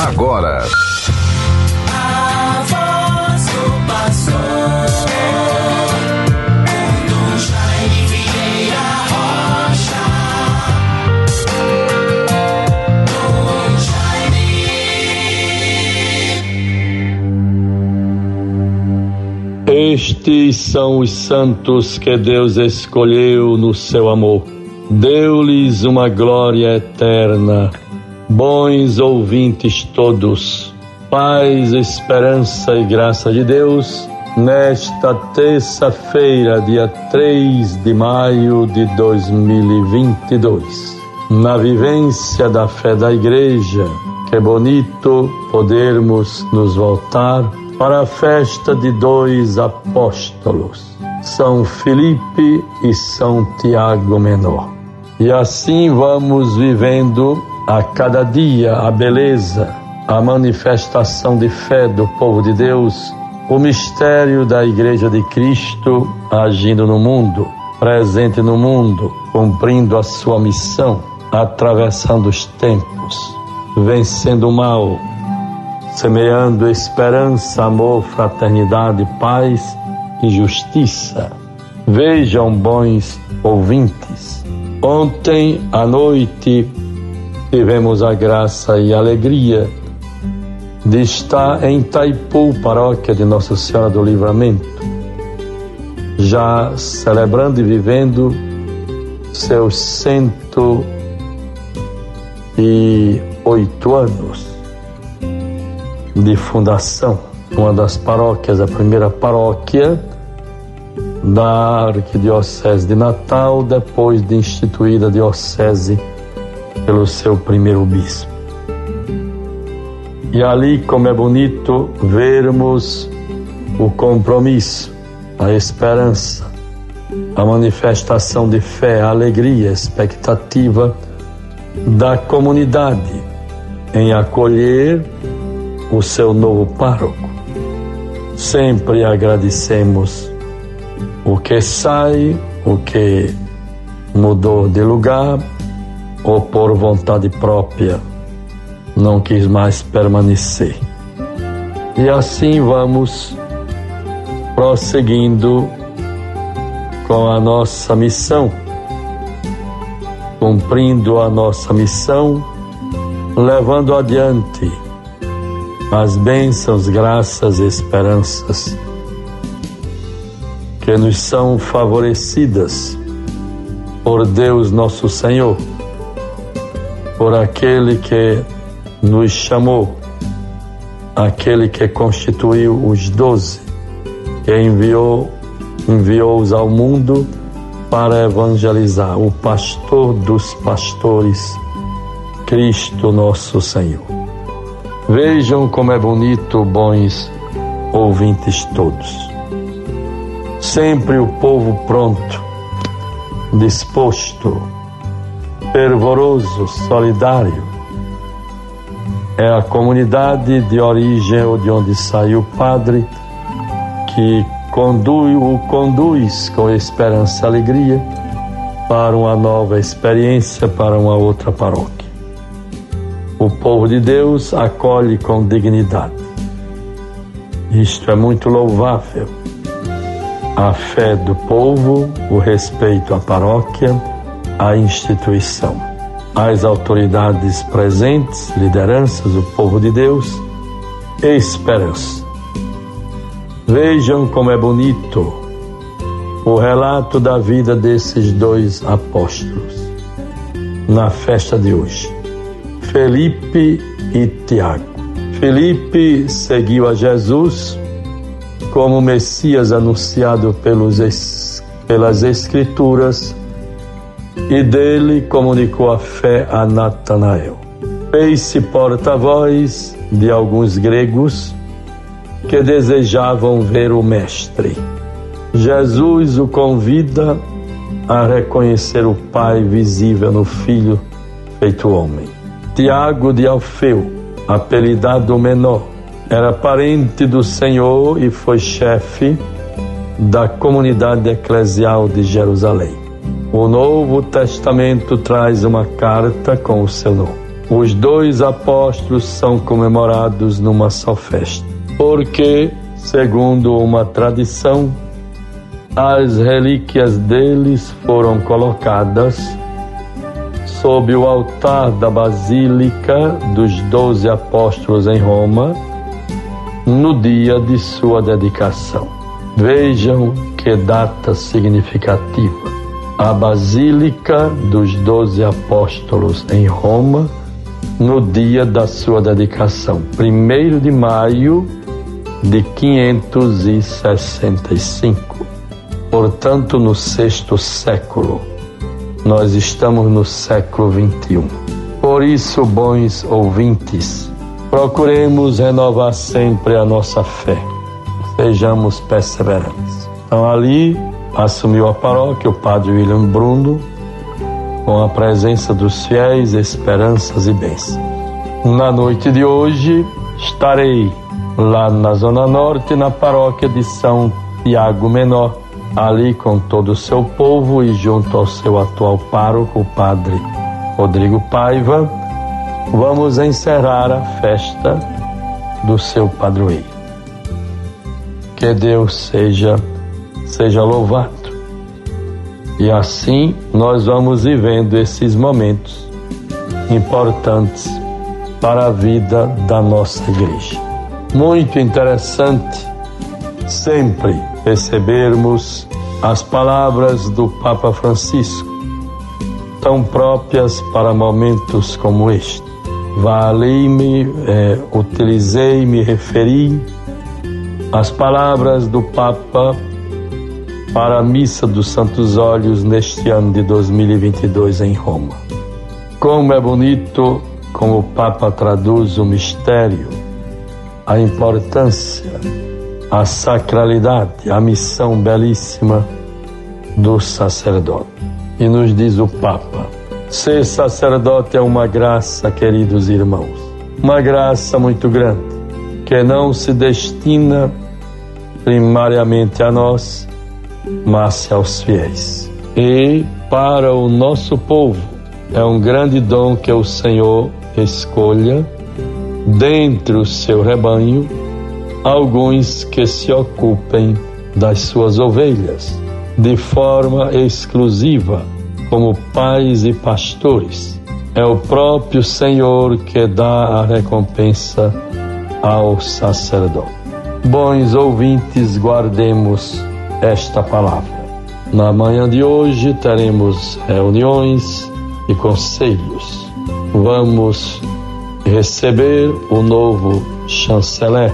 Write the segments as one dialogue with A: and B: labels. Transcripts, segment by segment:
A: agora.
B: Estes são os santos que Deus escolheu no seu amor. Deu-lhes uma glória eterna Bons ouvintes todos, paz, esperança e graça de Deus, nesta terça-feira, dia 3 de maio de 2022, na vivência da fé da Igreja, que bonito podermos nos voltar para a festa de dois apóstolos, São Felipe e São Tiago Menor. E assim vamos vivendo a cada dia a beleza, a manifestação de fé do povo de Deus, o mistério da Igreja de Cristo agindo no mundo, presente no mundo, cumprindo a sua missão, atravessando os tempos, vencendo o mal, semeando esperança, amor, fraternidade, paz e justiça. Vejam, bons ouvintes, ontem à noite tivemos a graça e a alegria de estar em Taipu, paróquia de Nossa Senhora do Livramento, já celebrando e vivendo seus cento e oito anos de fundação, uma das paróquias, a primeira paróquia da Arquidiocese de Natal, depois de instituída a Diocese pelo seu primeiro bispo. E ali, como é bonito vermos o compromisso, a esperança, a manifestação de fé, a alegria, a expectativa da comunidade em acolher o seu novo pároco. Sempre agradecemos o que sai, o que mudou de lugar, ou por vontade própria não quis mais permanecer. E assim vamos prosseguindo com a nossa missão, cumprindo a nossa missão, levando adiante as bênçãos, graças e esperanças que nos são favorecidas por Deus nosso Senhor por aquele que nos chamou, aquele que constituiu os doze, que enviou, enviou-os ao mundo para evangelizar, o pastor dos pastores, Cristo nosso Senhor. Vejam como é bonito, bons ouvintes todos. Sempre o povo pronto, disposto, fervoroso, solidário. É a comunidade de origem ou de onde saiu o padre que conduz, o conduz com esperança e alegria para uma nova experiência, para uma outra paróquia. O povo de Deus acolhe com dignidade. Isto é muito louvável. A fé do povo, o respeito à paróquia, à instituição, às autoridades presentes, lideranças, o povo de Deus, esperança. Vejam como é bonito o relato da vida desses dois apóstolos na festa de hoje. Felipe e Tiago. Felipe seguiu a Jesus como Messias anunciado pelos, pelas Escrituras e dele comunicou a fé a Natanael. Fez-se porta-voz de alguns gregos que desejavam ver o Mestre. Jesus o convida a reconhecer o Pai visível no Filho feito homem. Tiago de Alfeu, apelidado menor, era parente do Senhor e foi chefe da comunidade eclesial de Jerusalém. O Novo Testamento traz uma carta com o seu nome. os dois apóstolos são comemorados numa só festa, porque, segundo uma tradição, as relíquias deles foram colocadas sob o altar da Basílica dos Doze Apóstolos em Roma, no dia de sua dedicação. Vejam que data significativa. A Basílica dos Doze Apóstolos em Roma, no dia da sua dedicação, 1 de maio de 565. Portanto, no sexto século nós estamos no século 21. Por isso, bons ouvintes, procuremos renovar sempre a nossa fé. Sejamos perseverantes. Então, ali assumiu a paróquia o padre William Bruno, com a presença dos fiéis, esperanças e bênçãos. Na noite de hoje, estarei lá na Zona Norte, na paróquia de São Tiago Menor ali com todo o seu povo e junto ao seu atual pároco, o padre Rodrigo Paiva, vamos encerrar a festa do seu padroeiro. Que Deus seja seja louvado. E assim nós vamos vivendo esses momentos importantes para a vida da nossa igreja. Muito interessante sempre percebermos as palavras do Papa Francisco, tão próprias para momentos como este. Valei-me, é, utilizei, me referi às palavras do Papa para a Missa dos Santos Olhos neste ano de 2022 em Roma. Como é bonito como o Papa traduz o mistério, a importância a sacralidade, a missão belíssima do sacerdote. E nos diz o Papa: ser sacerdote é uma graça, queridos irmãos, uma graça muito grande, que não se destina primariamente a nós, mas aos fiéis. E para o nosso povo é um grande dom que o Senhor escolha dentre o seu rebanho alguns que se ocupem das suas ovelhas de forma exclusiva, como pais e pastores. É o próprio Senhor que dá a recompensa ao sacerdote. Bons ouvintes, guardemos esta palavra. Na manhã de hoje teremos reuniões e conselhos. Vamos receber o novo chanceler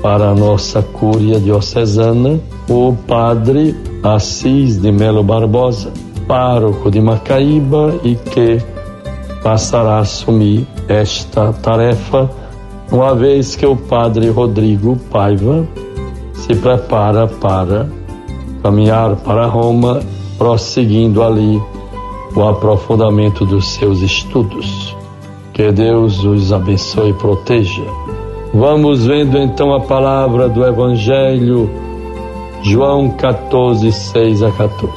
B: para a nossa cúria diocesana, o padre Assis de Melo Barbosa, pároco de Macaíba e que passará a assumir esta tarefa, uma vez que o padre Rodrigo Paiva se prepara para caminhar para Roma, prosseguindo ali o aprofundamento dos seus estudos. Que Deus os abençoe e proteja Vamos vendo então a palavra do Evangelho, João 14, 6 a 14.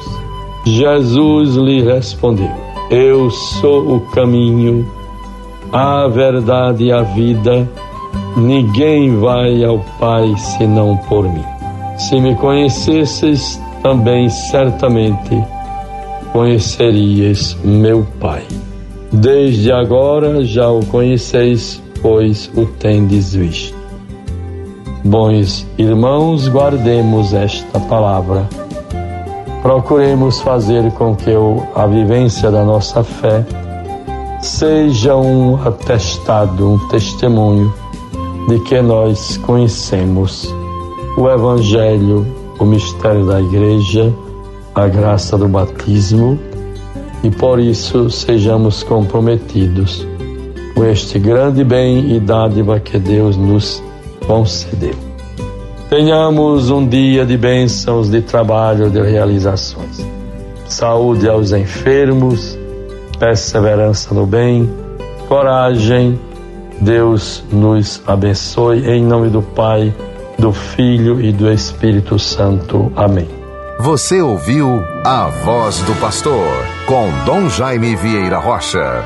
B: Jesus lhe respondeu: Eu sou o caminho, a verdade e a vida. Ninguém vai ao Pai senão por mim. Se me conhecesses, também certamente conhecerias meu Pai. Desde agora já o conheceis pois o tendes visto. Bons irmãos, guardemos esta palavra. Procuremos fazer com que a vivência da nossa fé seja um atestado, um testemunho de que nós conhecemos o Evangelho, o mistério da Igreja, a graça do batismo e por isso sejamos comprometidos com este grande bem e dádiva que Deus nos concedeu. Tenhamos um dia de bênçãos, de trabalho, de realizações. Saúde aos enfermos, perseverança no bem, coragem. Deus nos abençoe em nome do Pai, do Filho e do Espírito Santo. Amém.
A: Você ouviu a voz do pastor com Dom Jaime Vieira Rocha.